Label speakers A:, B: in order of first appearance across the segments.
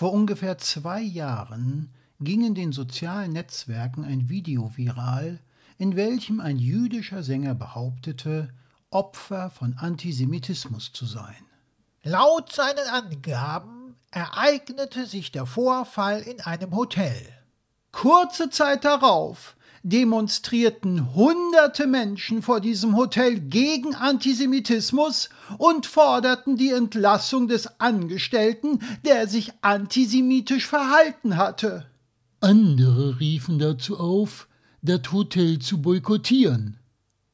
A: Vor ungefähr zwei Jahren ging in den sozialen Netzwerken ein Video viral, in welchem ein jüdischer Sänger behauptete, Opfer von Antisemitismus zu sein.
B: Laut seinen Angaben ereignete sich der Vorfall in einem Hotel.
A: Kurze Zeit darauf demonstrierten hunderte Menschen vor diesem Hotel gegen Antisemitismus und forderten die Entlassung des Angestellten, der sich antisemitisch verhalten hatte.
C: Andere riefen dazu auf, das Hotel zu boykottieren.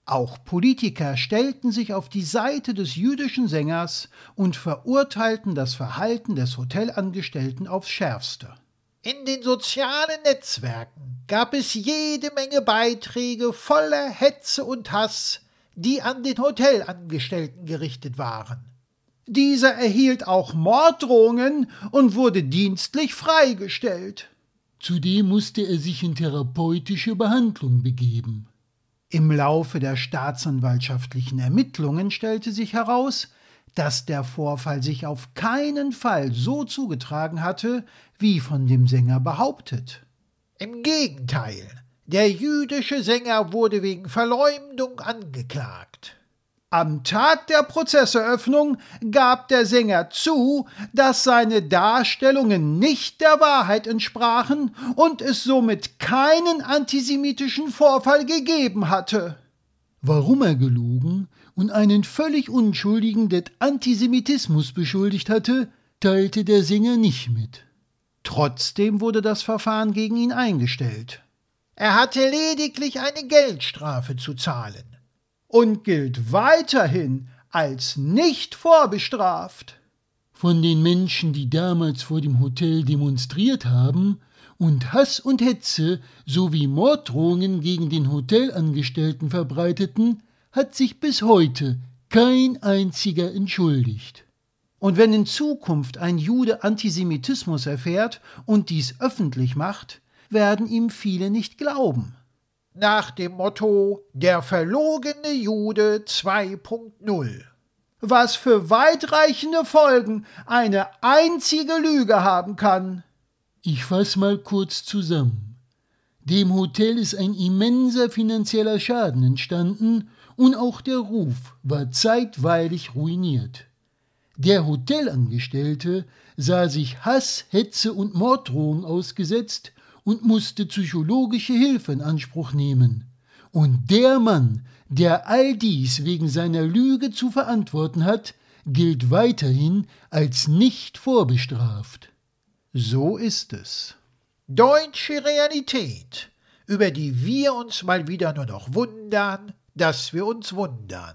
A: Auch Politiker stellten sich auf die Seite des jüdischen Sängers und verurteilten das Verhalten des Hotelangestellten aufs schärfste.
B: In den sozialen Netzwerken gab es jede Menge Beiträge voller Hetze und Hass, die an den Hotelangestellten gerichtet waren.
A: Dieser erhielt auch Morddrohungen und wurde dienstlich freigestellt.
C: Zudem musste er sich in therapeutische Behandlung begeben.
A: Im Laufe der staatsanwaltschaftlichen Ermittlungen stellte sich heraus, dass der Vorfall sich auf keinen Fall so zugetragen hatte, wie von dem Sänger behauptet.
B: Im Gegenteil, der jüdische Sänger wurde wegen Verleumdung angeklagt.
A: Am Tag der Prozesseröffnung gab der Sänger zu, dass seine Darstellungen nicht der Wahrheit entsprachen und es somit keinen antisemitischen Vorfall gegeben hatte.
C: Warum er gelogen und einen völlig Unschuldigen des Antisemitismus beschuldigt hatte, teilte der Sänger nicht mit.
A: Trotzdem wurde das Verfahren gegen ihn eingestellt.
B: Er hatte lediglich eine Geldstrafe zu zahlen
A: und gilt weiterhin als nicht vorbestraft.
C: Von den Menschen, die damals vor dem Hotel demonstriert haben und Hass und Hetze sowie Morddrohungen gegen den Hotelangestellten verbreiteten, hat sich bis heute kein einziger entschuldigt.
A: Und wenn in Zukunft ein Jude Antisemitismus erfährt und dies öffentlich macht, werden ihm viele nicht glauben.
B: Nach dem Motto Der verlogene Jude 2.0.
A: Was für weitreichende Folgen eine einzige Lüge haben kann.
C: Ich fass mal kurz zusammen. Dem Hotel ist ein immenser finanzieller Schaden entstanden und auch der Ruf war zeitweilig ruiniert. Der Hotelangestellte sah sich Hass, Hetze und Morddrohungen ausgesetzt und musste psychologische Hilfe in Anspruch nehmen. Und der Mann, der all dies wegen seiner Lüge zu verantworten hat, gilt weiterhin als nicht vorbestraft.
A: So ist es.
B: Deutsche Realität, über die wir uns mal wieder nur noch wundern, dass wir uns wundern.